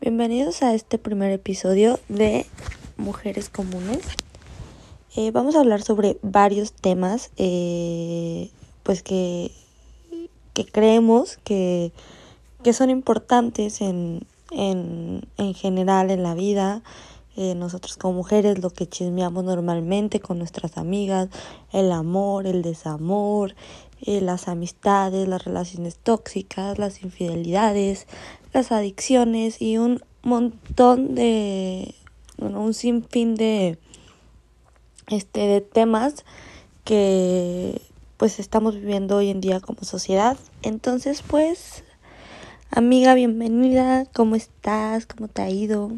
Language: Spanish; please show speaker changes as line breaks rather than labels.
Bienvenidos a este primer episodio de Mujeres Comunes. Eh, vamos a hablar sobre varios temas, eh, pues que, que creemos que, que, son importantes en, en, en, general en la vida. Eh, nosotros como mujeres lo que chismeamos normalmente con nuestras amigas, el amor, el desamor, eh, las amistades, las relaciones tóxicas, las infidelidades, las adicciones y un montón de, bueno, un sinfín de, este, de temas que pues estamos viviendo hoy en día como sociedad. Entonces, pues, amiga, bienvenida, ¿cómo estás? ¿Cómo te ha ido?